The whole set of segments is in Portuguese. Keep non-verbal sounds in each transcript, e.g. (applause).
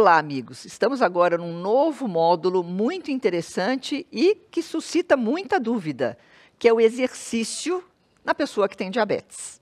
Olá, amigos. Estamos agora num novo módulo muito interessante e que suscita muita dúvida, que é o exercício na pessoa que tem diabetes.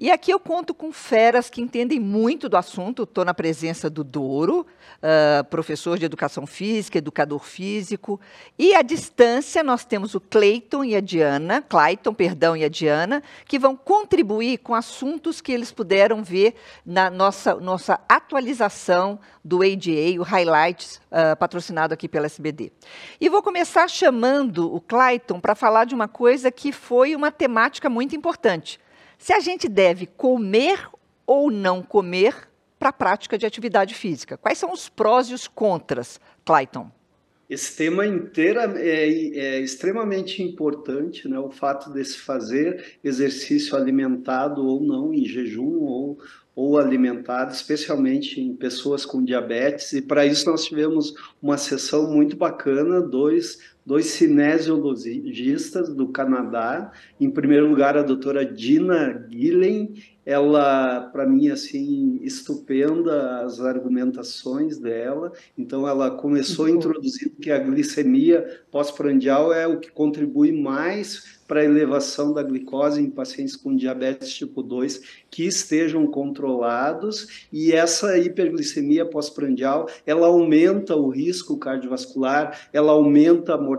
E aqui eu conto com feras que entendem muito do assunto. Estou na presença do Douro, uh, professor de educação física, educador físico. E à distância nós temos o Cleiton e a Diana, Clayton, perdão, e a Diana, que vão contribuir com assuntos que eles puderam ver na nossa, nossa atualização do ADA, o Highlights, uh, patrocinado aqui pela SBD. E vou começar chamando o Clayton para falar de uma coisa que foi uma temática muito importante se a gente deve comer ou não comer para a prática de atividade física. Quais são os prós e os contras, Clayton? Esse tema inteira é, é, extremamente importante, né? O fato de se fazer exercício alimentado ou não, em jejum ou, ou alimentado, especialmente em pessoas com diabetes. E para isso nós tivemos uma sessão muito bacana, dois dois cinesiologistas do Canadá. Em primeiro lugar, a doutora Dina Gillen, ela, para mim, assim, estupenda as argumentações dela. Então, ela começou introduzindo que a glicemia pós-prandial é o que contribui mais para a elevação da glicose em pacientes com diabetes tipo 2 que estejam controlados e essa hiperglicemia pós-prandial, ela aumenta o risco cardiovascular, ela aumenta a mortalidade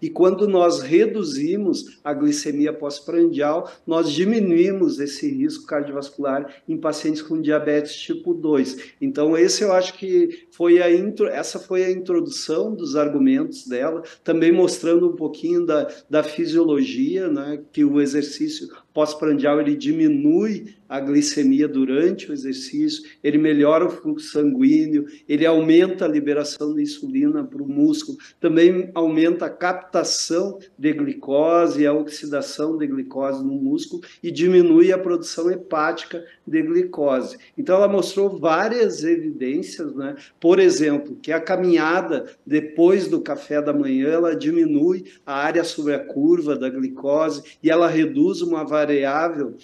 e quando nós reduzimos a glicemia pós-prandial, nós diminuímos esse risco cardiovascular em pacientes com diabetes tipo 2. Então esse eu acho que foi a intro, essa foi a introdução dos argumentos dela, também mostrando um pouquinho da, da fisiologia, né, que o exercício pós-prandial ele diminui a glicemia durante o exercício, ele melhora o fluxo sanguíneo, ele aumenta a liberação de insulina para o músculo, também aumenta a captação de glicose a oxidação de glicose no músculo e diminui a produção hepática de glicose. Então ela mostrou várias evidências, né? Por exemplo, que a caminhada depois do café da manhã, ela diminui a área sobre a curva da glicose e ela reduz uma variável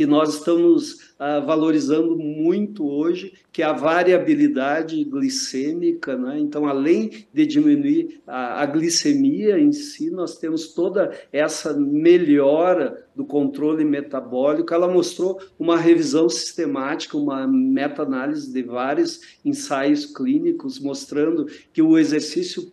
que nós estamos uh, valorizando muito hoje, que é a variabilidade glicêmica. Né? Então, além de diminuir a, a, glicemia em si, nós temos toda essa melhora do controle metabólico. Ela mostrou uma revisão sistemática, uma meta-análise de vários ensaios clínicos, mostrando que o exercício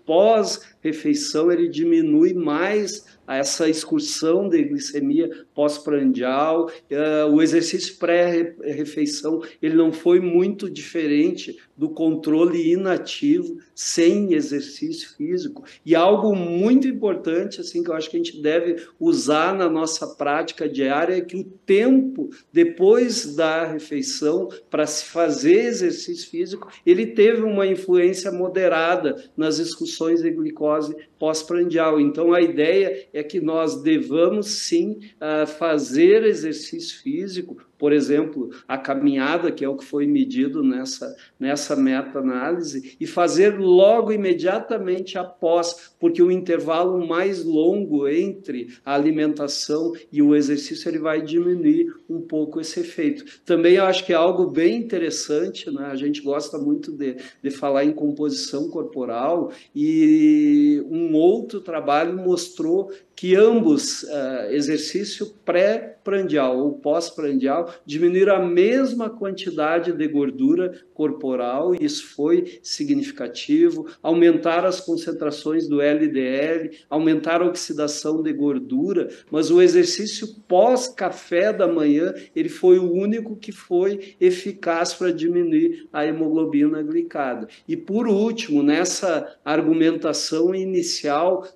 pós-refeição ele diminui mais essa excursão de glicemia pós-prandial, uh, o exercício pré-refeição, ele não foi muito diferente do controle inativo sem exercício físico. E algo muito importante, assim, que eu acho que a gente deve usar na nossa prática diária é que o tempo depois da refeição para se fazer exercício físico, ele teve uma influência moderada nas excursões de glicose glicose pós-prandial. Então, a ideia é que nós devamos sim ah, fazer exercício físico, por exemplo, a caminhada, que é o que foi medido nessa, nessa meta-análise, e fazer logo imediatamente após, porque o intervalo mais longo entre a alimentação e o exercício ele vai diminuir um pouco esse efeito. Também eu acho que é algo bem interessante, né? a gente gosta muito de, de falar em composição corporal, e um outro trabalho mostrou que ambos, uh, exercício pré-prandial ou pós-prandial, diminuíram a mesma quantidade de gordura corporal, e isso foi significativo, aumentaram as concentrações do LDL, aumentaram a oxidação de gordura, mas o exercício pós-café da manhã, ele foi o único que foi eficaz para diminuir a hemoglobina glicada. E por último, nessa argumentação inicial,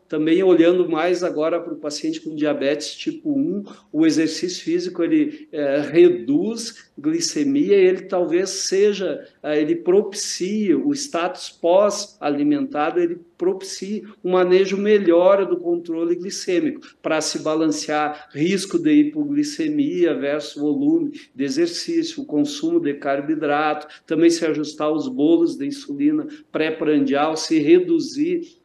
também olhando mais agora para o paciente com diabetes tipo 1, o exercício físico ele é, reduz glicemia, ele talvez seja, é, ele propicie o status pós-alimentado, ele propicie um manejo melhor do controle glicêmico, para se balancear risco de hipoglicemia versus volume de exercício, o consumo de carboidrato, também se ajustar os bolos de insulina pré-prandial, se reduzir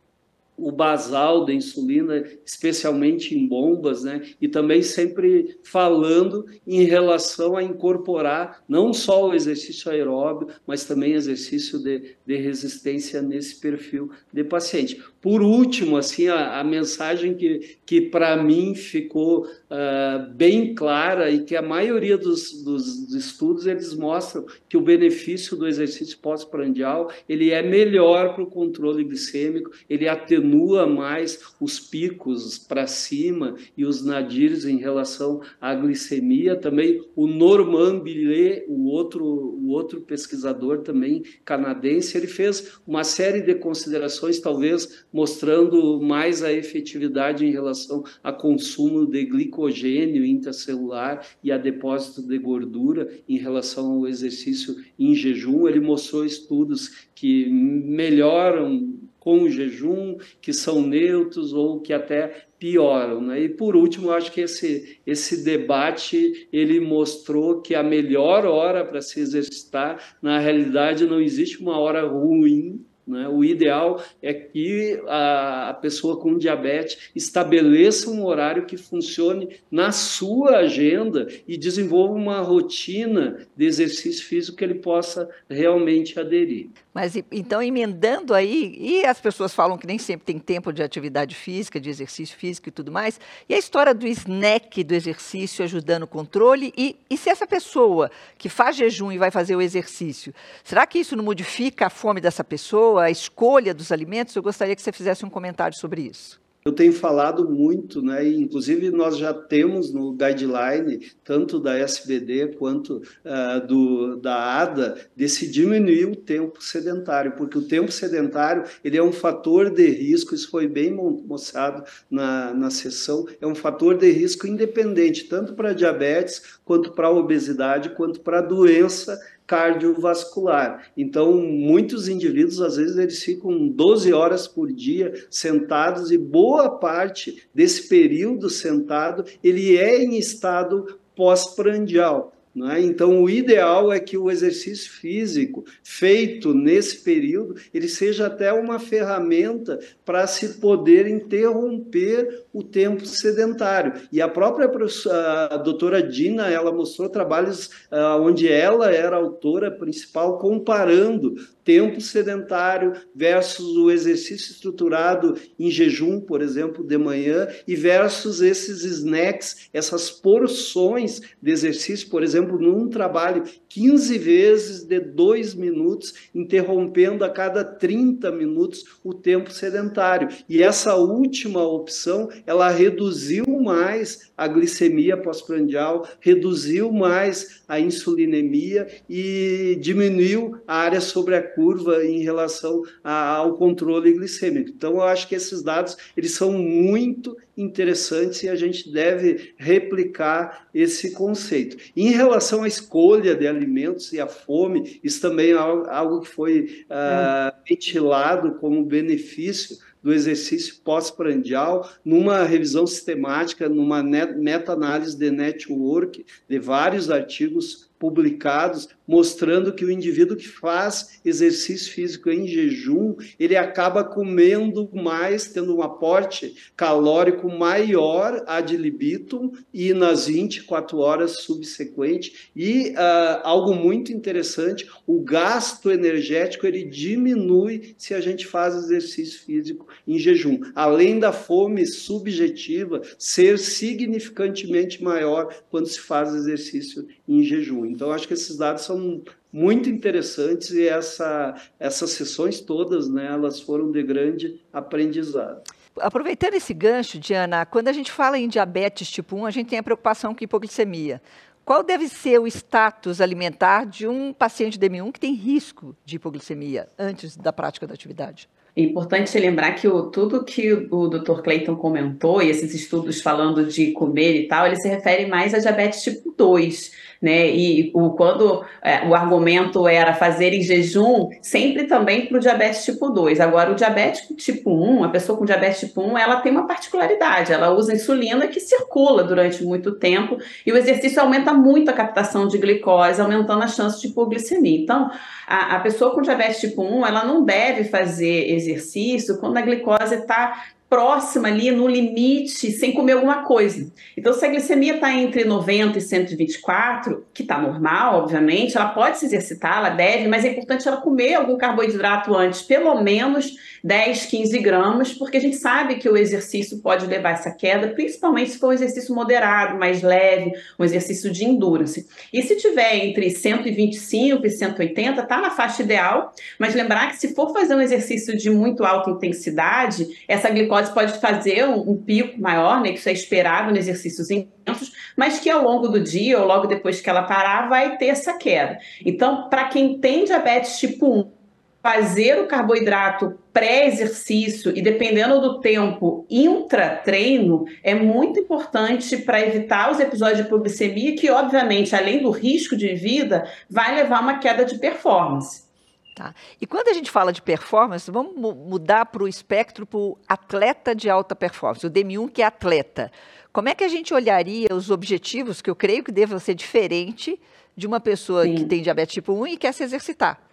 o basal da insulina, especialmente em bombas, né? E também sempre falando em relação a incorporar não só o exercício aeróbio, mas também exercício de, de resistência nesse perfil de paciente. Por último, assim, a, a mensagem que, que para mim ficou uh, bem clara e que a maioria dos, dos, estudos eles mostram que o benefício do exercício pós-prandial ele é melhor para o controle glicêmico, ele atenua mais os picos para cima e os nadirs em relação à glicemia. Também o Norman Billet, o outro, o outro pesquisador também canadense, ele fez uma série de considerações, talvez mostrando mais a efetividade em relação a consumo de glicogênio intracelular e a depósito de gordura em relação ao exercício em jejum. Ele mostrou estudos que melhoram com o jejum, que são neutros ou que até pioram. Né? E por último, acho que esse, esse debate ele mostrou que a melhor hora para se exercitar, na realidade, não existe uma hora ruim né? O ideal é que a, a, pessoa com diabetes estabeleça um horário que funcione na sua agenda e desenvolva uma rotina de exercício físico que ele possa realmente aderir. Mas então, emendando aí, e as pessoas falam que nem sempre tem tempo de atividade física, de exercício físico e tudo mais, e a história do snack do exercício ajudando o controle, e, e se essa pessoa que faz jejum e vai fazer o exercício, será que isso não modifica a fome dessa pessoa? a escolha dos alimentos, eu gostaria que você fizesse um comentário sobre isso. Eu tenho falado muito, né? Inclusive nós já temos no guideline, tanto da SBD quanto uh, do, da ADA, desse diminuir o tempo sedentário, porque o tempo sedentário ele é um fator de risco, isso foi bem mostrado na, na sessão, é um fator de risco independente, tanto para diabetes, quanto para obesidade, quanto para doença cardiovascular. Então, muitos indivíduos, às vezes, eles ficam 12 horas por dia sentados e boa parte desse período sentado, ele é em estado pós-prandial. É? Então, o ideal é que o exercício físico feito nesse período ele seja até uma ferramenta para se poder interromper o tempo sedentário. E a própria a doutora Dina ela mostrou trabalhos uh, onde ela era autora principal comparando tempo sedentário versus o exercício estruturado em jejum, por exemplo, de manhã, e versus esses snacks, essas porções de exercício, por exemplo, num trabalho 15 vezes de dois minutos, interrompendo a cada 30 minutos o tempo sedentário. E essa última opção, ela reduziu mais a glicemia pós-prandial, reduziu mais a insulinemia e diminuiu a área sobre a curva em relação ao controle glicêmico. Então, eu acho que esses dados eles são muito interessantes e a gente deve replicar esse conceito. Em relação à escolha de alimentos e à fome, isso também é algo que foi uh, ventilado como benefício do exercício pós-prandial, numa revisão sistemática, numa meta-análise de network de vários artigos publicados mostrando que o indivíduo que faz exercício físico em jejum, ele acaba comendo mais, tendo um aporte calórico maior ad libitum e nas 24 horas subsequentes. E uh, algo muito interessante, o gasto energético ele diminui se a gente faz exercício físico em jejum. Além da fome subjetiva ser significantemente maior quando se faz exercício em jejum. Então, acho que esses dados são são muito interessantes e essa, essas sessões todas, né, elas foram de grande aprendizado. Aproveitando esse gancho, Diana, quando a gente fala em diabetes tipo 1, a gente tem a preocupação com hipoglicemia. Qual deve ser o status alimentar de um paciente DM1 que tem risco de hipoglicemia antes da prática da atividade? É importante lembrar que o, tudo que o Dr. Clayton comentou, e esses estudos falando de comer e tal, ele se refere mais a diabetes tipo 2 né? E o, quando é, o argumento era fazer em jejum, sempre também para o diabetes tipo 2. Agora, o diabetes tipo 1, a pessoa com diabetes tipo 1, ela tem uma particularidade, ela usa insulina que circula durante muito tempo e o exercício aumenta muito a captação de glicose, aumentando a chance de hipoglicemia. Então, a, a pessoa com diabetes tipo 1, ela não deve fazer exercício quando a glicose está próxima ali no limite, sem comer alguma coisa. Então, se a glicemia está entre 90 e 124, que está normal, obviamente, ela pode se exercitar, ela deve, mas é importante ela comer algum carboidrato antes, pelo menos 10, 15 gramas, porque a gente sabe que o exercício pode levar essa queda, principalmente se for um exercício moderado, mais leve, um exercício de endurance. E se tiver entre 125 e 180, está na faixa ideal, mas lembrar que se for fazer um exercício de muito alta intensidade, essa glicose pode fazer um, um, pico maior, né, que isso é esperado em exercícios intensos, mas que ao longo do dia ou logo depois que ela parar vai ter essa queda. Então, para quem tem diabetes tipo 1, fazer o carboidrato pré-exercício e dependendo do tempo intra-treino é muito importante para evitar os episódios de hipoglicemia que, obviamente, além do risco de vida, vai levar a uma queda de performance. Tá. E quando a gente fala de performance, vamos mudar para o espectro para o atleta de alta performance, o DM1 que é atleta. Como é que a gente olharia os objetivos, que eu creio que deva ser diferente de uma pessoa Sim. que tem diabetes tipo 1 e quer se exercitar?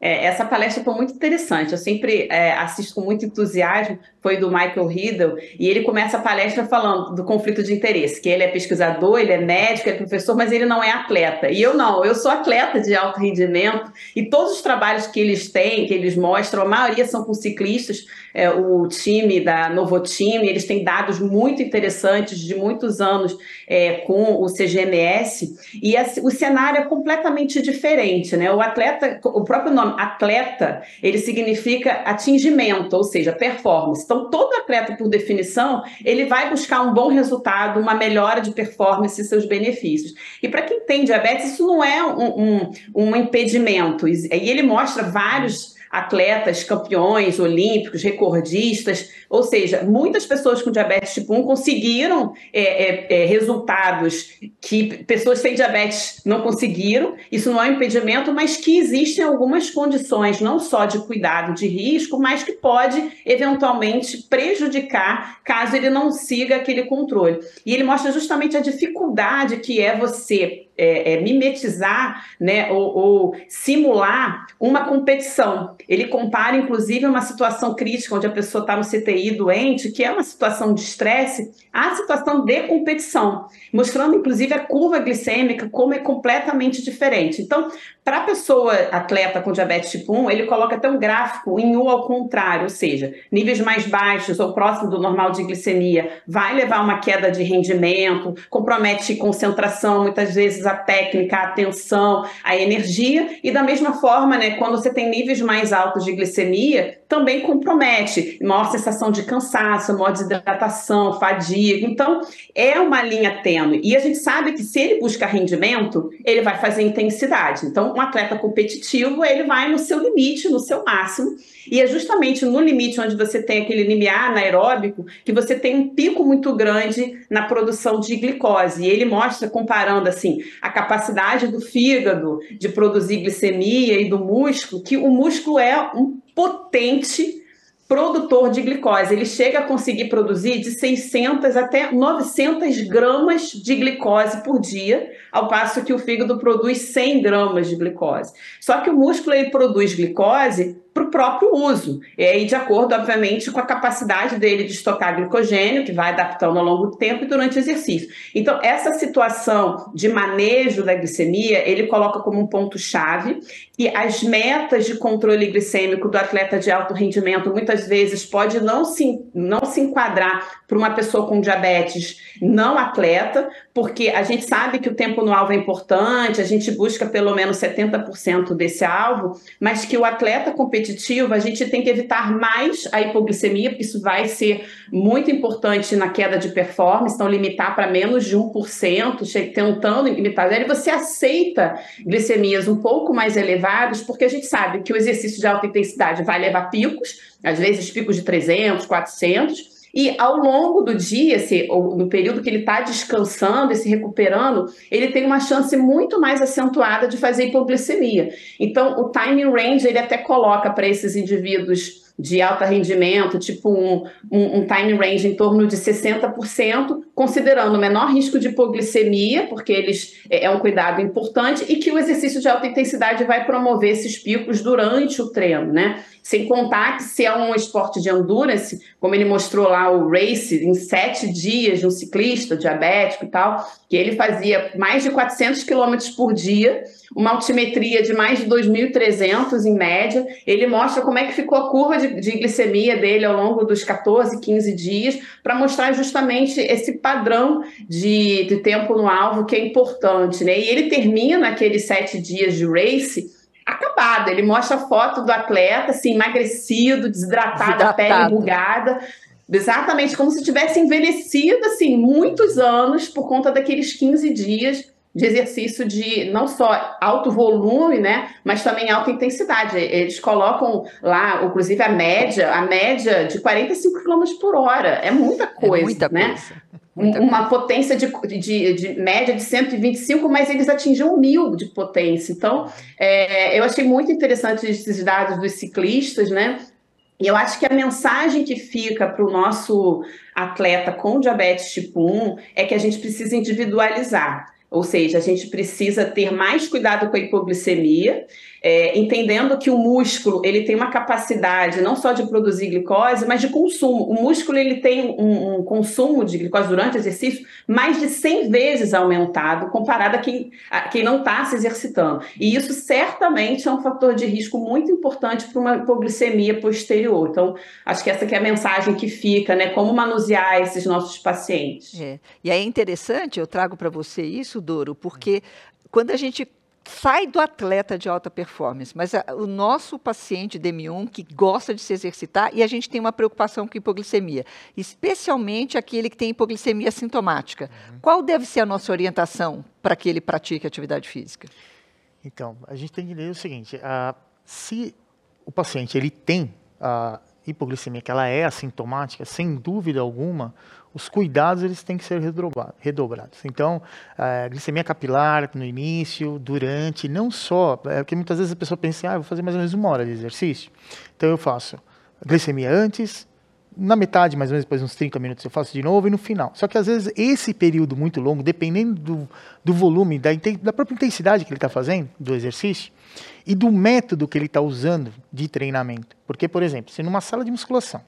É, essa palestra foi muito interessante. Eu sempre é, assisto com muito entusiasmo. Foi do Michael Riddle e ele começa a palestra falando do conflito de interesse, que ele é pesquisador, ele é médico, é professor, mas ele não é atleta. E eu não. Eu sou atleta de alto rendimento e todos os trabalhos que eles têm, que eles mostram, a maioria são com ciclistas. É, o time da Novo Time, eles têm dados muito interessantes de muitos anos é, com o CGMS e a, o cenário é completamente diferente, né? O atleta, o próprio nome atleta, ele significa atingimento, ou seja, performance. Então, todo atleta, por definição, ele vai buscar um bom resultado, uma melhora de performance e seus benefícios. E para quem tem diabetes, isso não é um, um, um impedimento. E ele mostra vários atletas, campeões olímpicos, recordistas, ou seja, muitas pessoas com diabetes tipo 1 conseguiram é, é, é, resultados que pessoas sem diabetes não conseguiram. Isso não é um impedimento, mas que existem algumas condições, não só de cuidado de risco, mas que pode eventualmente prejudicar caso ele não siga aquele controle. E ele mostra justamente a dificuldade que é você é, é, mimetizar né, ou, ou, simular uma competição. Ele compara, inclusive, uma situação crítica onde a pessoa está no CTI doente, que é uma situação de estresse, à situação de competição, mostrando, inclusive, a curva glicêmica como é completamente diferente. Então, para a pessoa atleta com diabetes tipo 1, ele coloca até um gráfico em U ao contrário, ou seja, níveis mais baixos ou próximo do normal de glicemia vai levar a uma queda de rendimento, compromete concentração, muitas vezes a técnica, a atenção, a energia, e da mesma forma, né, quando você tem níveis mais altos de glicemia, também compromete maior sensação de cansaço, maior desidratação, fadiga. Então, é uma linha tênue. E a gente sabe que se ele busca rendimento, ele vai fazer intensidade. Então, um atleta competitivo, ele vai no seu limite, no seu máximo, e é justamente no limite onde você tem aquele limiar anaeróbico que você tem um pico muito grande na produção de glicose. E ele mostra, comparando assim, a capacidade do fígado de produzir glicemia e do músculo, que o músculo é um potente produtor de glicose. Ele chega a conseguir produzir de 600 até 900 gramas de glicose por dia, ao passo que o fígado produz 100 gramas de glicose. Só que o músculo ele produz glicose para o próprio uso. E aí, de acordo, obviamente, com a capacidade dele de estocar glicogênio, que vai adaptando ao longo do tempo e durante o exercício. Então, essa situação de manejo da glicemia, ele coloca como um ponto-chave e as metas de controle glicêmico do atleta de alto rendimento muitas vezes pode não se, não se enquadrar para uma pessoa com diabetes não atleta, porque a gente sabe que o tempo no alvo é importante, a gente busca pelo menos 70% desse alvo, mas que o atleta competitivo, a gente tem que evitar mais a hipoglicemia, porque isso vai ser muito importante na queda de performance, então limitar para menos de 1%, tentando limitar zero, e você aceita glicemias um pouco mais elevadas, porque a gente sabe que o exercício de alta intensidade vai levar picos, às vezes picos de 300, 400, e ao longo do dia, no período que ele está descansando e se recuperando, ele tem uma chance muito mais acentuada de fazer hipoglicemia. Então, o time range ele até coloca para esses indivíduos de alto rendimento, tipo um, um, um, time range em torno de 60%, considerando o menor risco de hipoglicemia, porque eles é, é um cuidado importante, e que o exercício de alta intensidade vai promover esses picos durante o treino, né? Sem contar que se é um esporte de endurance, como ele mostrou lá o race, em sete dias de um ciclista diabético e tal, que ele fazia mais de 400 quilômetros por dia, uma altimetria de mais de 2.300 em média. Ele mostra como é que ficou a curva de, de glicemia dele ao longo dos 14, 15 dias, para mostrar justamente esse padrão de, de tempo no alvo que é importante. Né? E ele termina aqueles sete dias de race acabada. Ele mostra a foto do atleta, assim, emagrecido, desidratado, a pele enrugada. Exatamente, como se tivesse envelhecido, assim, muitos anos por conta daqueles 15 dias de exercício de não só alto volume, né, mas também alta intensidade. Eles colocam lá, inclusive a média, a média de 45 km por hora. É muita coisa, é muita né? Coisa. Muita uma coisa. potência de, de, de, média de 125, mas eles atingiam mil de potência. Então, é, eu achei muito interessante esses dados dos ciclistas, né? E eu acho que a mensagem que fica para o nosso atleta com diabetes tipo 1 é que a gente precisa individualizar. Ou seja, a gente precisa ter mais cuidado com a hipoglicemia é, entendendo que o músculo ele tem uma capacidade não só de produzir glicose, mas de consumo. O músculo ele tem um, um consumo de glicose durante o exercício mais de 100 vezes aumentado comparado a quem, a quem não está se exercitando. E isso certamente é um fator de risco muito importante para uma hipoglicemia posterior. Então, acho que essa que é a mensagem que fica, né? Como manusear esses nossos pacientes. É. E é interessante, eu trago para você isso, Doro, porque quando a gente sai do atleta de alta performance, mas a, o nosso paciente DM1 que gosta de se exercitar e a gente tem uma preocupação com hipoglicemia, especialmente aquele que tem hipoglicemia sintomática. Uhum. Qual deve ser a nossa orientação para que ele pratique atividade física? Então, a gente tem que entender o seguinte: uh, se o paciente ele tem a hipoglicemia, que ela é assintomática, sem dúvida alguma, os cuidados eles têm que ser redobrados. Então, a glicemia capilar no início, durante, não só, é porque muitas vezes a pessoa pensa, assim, ah, vou fazer mais ou menos uma hora de exercício. Então, eu faço glicemia antes, na metade, mais ou menos, depois uns 30 minutos, eu faço de novo e no final. Só que às vezes esse período muito longo, dependendo do, do volume, da, da própria intensidade que ele está fazendo, do exercício, e do método que ele está usando de treinamento. Porque, por exemplo, se numa sala de musculação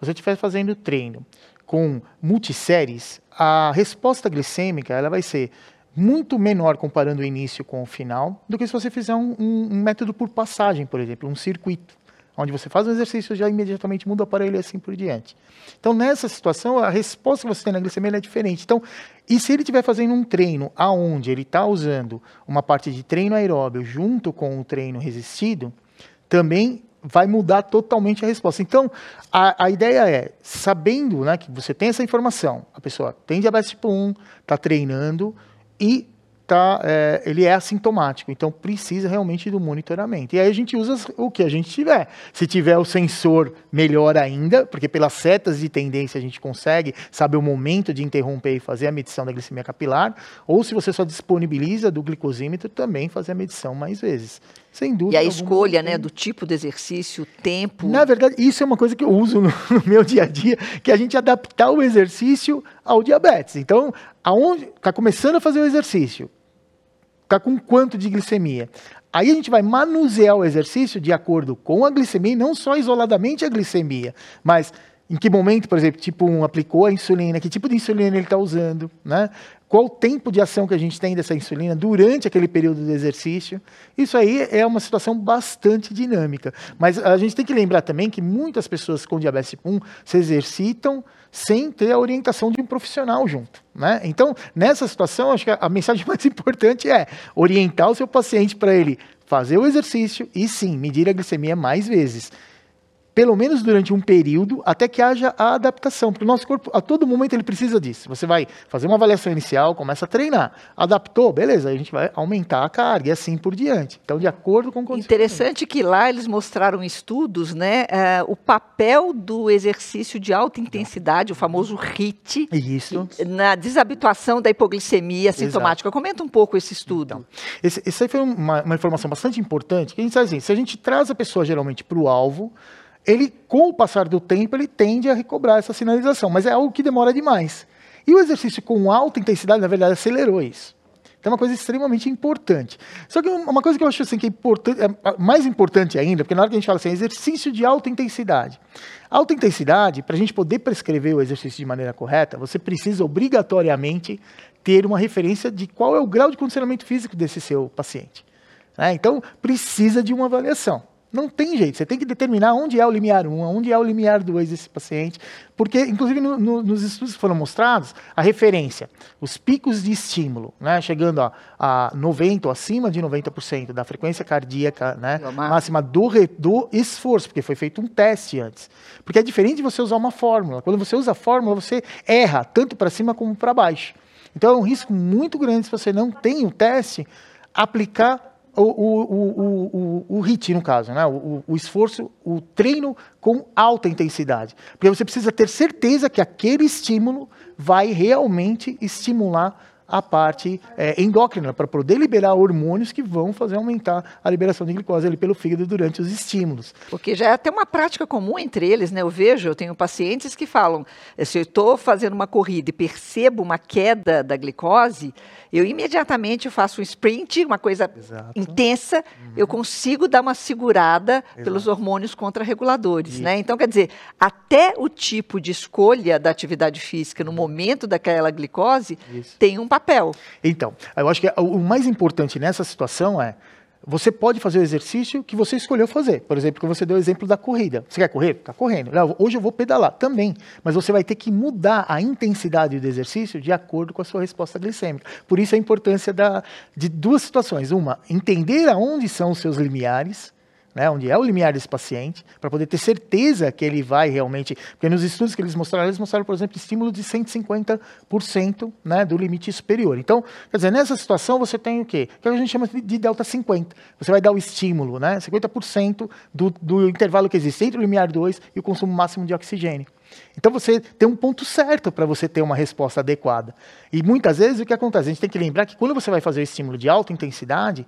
você estiver fazendo treino com multisséries, a resposta glicêmica ela vai ser muito menor comparando o início com o final do que se você fizer um, um, um método por passagem, por exemplo, um circuito, onde você faz um exercício e já imediatamente muda o aparelho e assim por diante. Então, nessa situação, a resposta que você tem na glicemia é diferente. Então, e se ele estiver fazendo um treino aonde ele está usando uma parte de treino aeróbio junto com o treino resistido, também vai mudar totalmente a resposta. Então, a, a ideia é, sabendo né, que você tem essa informação, a pessoa tem diabetes tipo 1, está treinando e tá, é, ele é assintomático, então precisa realmente do monitoramento. E aí a gente usa o que a gente tiver. Se tiver o sensor, melhor ainda, porque pelas setas de tendência a gente consegue saber o momento de interromper e fazer a medição da glicemia capilar, ou se você só disponibiliza do glicosímetro, também fazer a medição mais vezes. Sem dúvida. E a escolha né, do tipo de exercício, tempo. Na verdade, isso é uma coisa que eu uso no, (laughs) no meu dia a dia, que é a gente adaptar o exercício ao diabetes. Então, aonde está começando a fazer o exercício, está com quanto de glicemia? Aí a gente vai manusear o exercício de acordo com a glicemia, e não só isoladamente a glicemia, mas em que momento, por exemplo, tipo um aplicou a insulina, que tipo de insulina ele está usando, né? Qual o tempo de ação que a gente tem dessa insulina durante aquele período de exercício? Isso aí é uma situação bastante dinâmica. Mas a gente tem que lembrar também que muitas pessoas com diabetes tipo 1 se exercitam sem ter a orientação de um profissional junto. Né? Então, nessa situação, acho que a mensagem (laughs) mais importante é orientar o seu paciente para ele fazer o exercício e sim, medir a glicemia mais vezes pelo menos durante um período, até que haja a adaptação, porque o nosso corpo, a todo momento, ele precisa disso. Você vai fazer uma avaliação inicial, começa a treinar. Adaptou, beleza, a gente vai aumentar a carga e assim por diante. Então, de acordo com o Interessante que lá eles mostraram estudos, né, uh, o papel do exercício de alta intensidade, o famoso HIT, Isso. na desabituação da hipoglicemia sintomática. Exato. Comenta um pouco esse estudo. Então, esse, esse aí foi uma, uma informação bastante importante, que a gente sabe assim, se a gente traz a pessoa geralmente para o alvo, ele, com o passar do tempo, ele tende a recobrar essa sinalização, mas é algo que demora demais. E o exercício com alta intensidade, na verdade, acelerou isso. Então é uma coisa extremamente importante. Só que uma coisa que eu acho assim, que é, importante, é mais importante ainda, porque na hora que a gente fala assim, exercício de alta intensidade. Alta intensidade, para a gente poder prescrever o exercício de maneira correta, você precisa obrigatoriamente ter uma referência de qual é o grau de condicionamento físico desse seu paciente. Né? Então, precisa de uma avaliação. Não tem jeito, você tem que determinar onde é o limiar 1, onde é o limiar 2 desse paciente, porque, inclusive, no, no, nos estudos que foram mostrados, a referência, os picos de estímulo, né, chegando a, a 90% ou acima de 90% da frequência cardíaca né, máxima do, do esforço, porque foi feito um teste antes. Porque é diferente de você usar uma fórmula. Quando você usa a fórmula, você erra, tanto para cima como para baixo. Então é um risco muito grande se você não tem o teste, aplicar o, o, o, o, HIT, no caso, né? O, o, esforço, o treino com alta intensidade. Porque você precisa ter certeza que aquele estímulo vai realmente estimular a parte é, endócrina, para poder liberar hormônios que vão fazer aumentar a liberação de glicose ali pelo fígado durante os estímulos. Porque já é até uma prática comum entre eles, né? Eu vejo, eu tenho pacientes que falam, se eu estou fazendo uma corrida e percebo uma queda da glicose, eu imediatamente faço um sprint, uma coisa Exato. intensa, uhum. eu consigo dar uma segurada Exato. pelos hormônios contrarreguladores, né? Então, quer dizer, até o tipo de escolha da atividade física no momento daquela glicose Isso. tem um papel. Então, eu acho que o mais importante nessa situação é você pode fazer o exercício que você escolheu fazer. Por exemplo, que você deu o exemplo da corrida. Você quer correr? Fica correndo. Hoje eu vou pedalar também. Mas você vai ter que mudar a intensidade do exercício de acordo com a sua resposta glicêmica. Por isso a importância da, de duas situações. Uma, entender aonde são os seus limiares né, onde é o limiar desse paciente, para poder ter certeza que ele vai realmente. Porque nos estudos que eles mostraram, eles mostraram, por exemplo, estímulo de 150% né, do limite superior. Então, quer dizer, nessa situação você tem o quê? O que a gente chama de delta 50. Você vai dar o estímulo, né, 50% do, do intervalo que existe entre o limiar 2 e o consumo máximo de oxigênio. Então você tem um ponto certo para você ter uma resposta adequada. E muitas vezes o que acontece? A gente tem que lembrar que quando você vai fazer o estímulo de alta intensidade,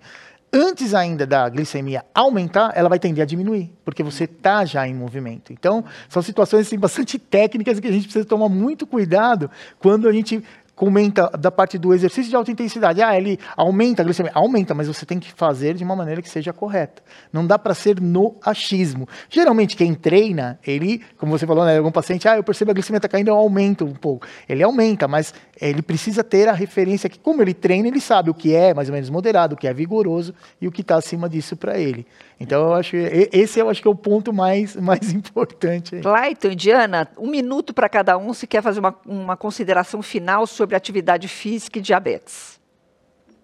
antes ainda da glicemia aumentar, ela vai tender a diminuir, porque você está já em movimento. Então, são situações assim, bastante técnicas que a gente precisa tomar muito cuidado quando a gente comenta da parte do exercício de alta intensidade. Ah, ele aumenta a glicemia. Aumenta, mas você tem que fazer de uma maneira que seja correta. Não dá para ser no achismo. Geralmente, quem treina, ele, como você falou, né, algum paciente, ah, eu percebo a glicemia está caindo, eu aumento um pouco. Ele aumenta, mas ele precisa ter a referência que, como ele treina, ele sabe o que é mais ou menos moderado, o que é vigoroso e o que está acima disso para ele. Então, eu acho que esse eu acho que é o ponto mais, (laughs) mais importante. Clayton, Diana, um minuto para cada um se quer fazer uma, uma consideração final sobre atividade física e diabetes.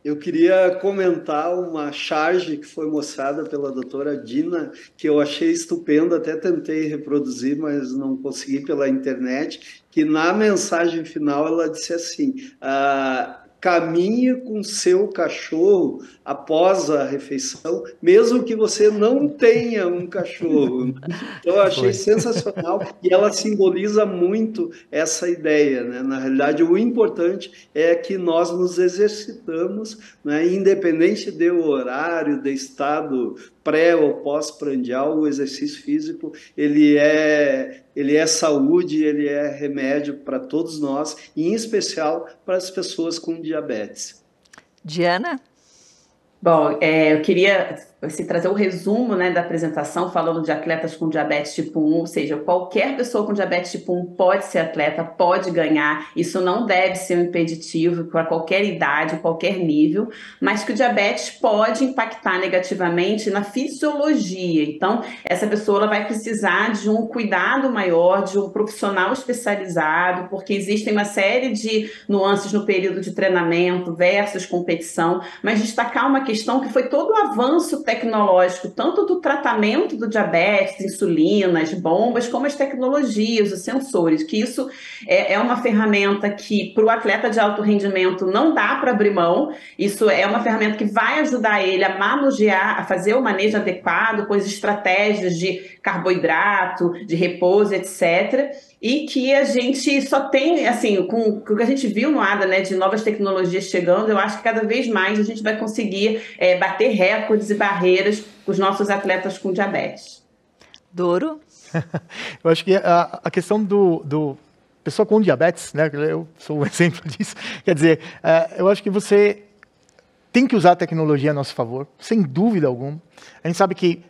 Eu queria comentar uma charge que foi mostrada pela doutora Dina, que eu achei estupenda, até tentei reproduzir, mas não consegui pela internet, que na mensagem final ela disse assim, ah, caminhe com seu cachorro após a refeição, mesmo que você não tenha um cachorro. Então, eu achei Foi. sensacional e ela simboliza muito essa ideia. Né? Na realidade, o importante é que nós nos exercitamos, né? independente do horário, do estado pré ou pós-prandial, o exercício físico ele é ele é saúde, ele é remédio para todos nós, e em especial para as pessoas com diabetes. Diana? Bom, é, eu queria se trazer o um resumo né, da apresentação falando de atletas com diabetes tipo 1, ou seja, qualquer pessoa com diabetes tipo 1 pode ser atleta, pode ganhar, isso não deve ser um impeditivo para qualquer idade, qualquer nível, mas que o diabetes pode impactar negativamente na fisiologia. Então, essa pessoa vai precisar de um cuidado maior, de um profissional especializado, porque existem uma série de nuances no período de treinamento versus competição, mas destacar uma questão que foi todo o avanço tecnológico, tanto do tratamento do diabetes, insulinas, bombas, como as tecnologias, os sensores, que isso é, é uma ferramenta que para o atleta de alto rendimento não dá para abrir mão, isso é uma ferramenta que vai ajudar ele a manusear, a fazer o manejo adequado, com as estratégias de carboidrato, de repouso, etc e que a gente só tem, assim, com, com o que a gente viu no ADA, né, de novas tecnologias chegando, eu acho que cada vez mais a gente vai conseguir é, bater recordes e barreiras com os nossos atletas com diabetes. Douro? (laughs) eu acho que a, a questão do, do, pessoa com diabetes, né? Eu sou um (laughs) exemplo disso. Quer dizer, uh, eu acho que você tem que usar a tecnologia a nosso favor, sem dúvida alguma. A gente sabe que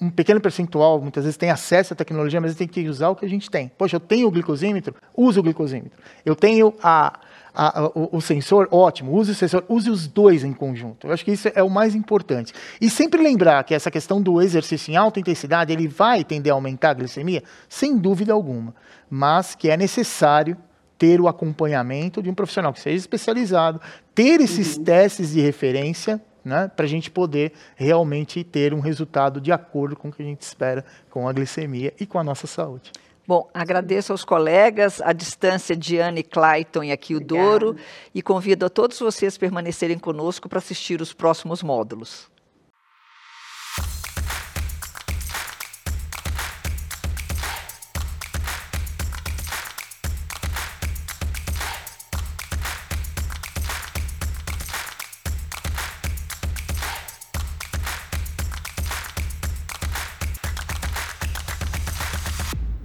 um pequeno percentual muitas vezes tem acesso à tecnologia, mas tem que usar o que a gente tem. Poxa, eu tenho o glicosímetro, use o glicosímetro. Eu tenho a, a, o, o, sensor, ótimo, use o sensor, use os dois em conjunto. Eu acho que isso é o mais importante. E sempre lembrar que essa questão do exercício em alta intensidade, ele vai tender a aumentar a glicemia, sem dúvida alguma, mas que é necessário ter o acompanhamento de um profissional que seja especializado, ter esses uhum. testes de referência né, para a gente poder realmente ter um resultado de acordo com o que a gente espera com a glicemia e com a nossa saúde. Bom, agradeço aos colegas, a distância Diane Clayton e aqui o Douro, e convido a todos vocês a permanecerem conosco para assistir os próximos módulos.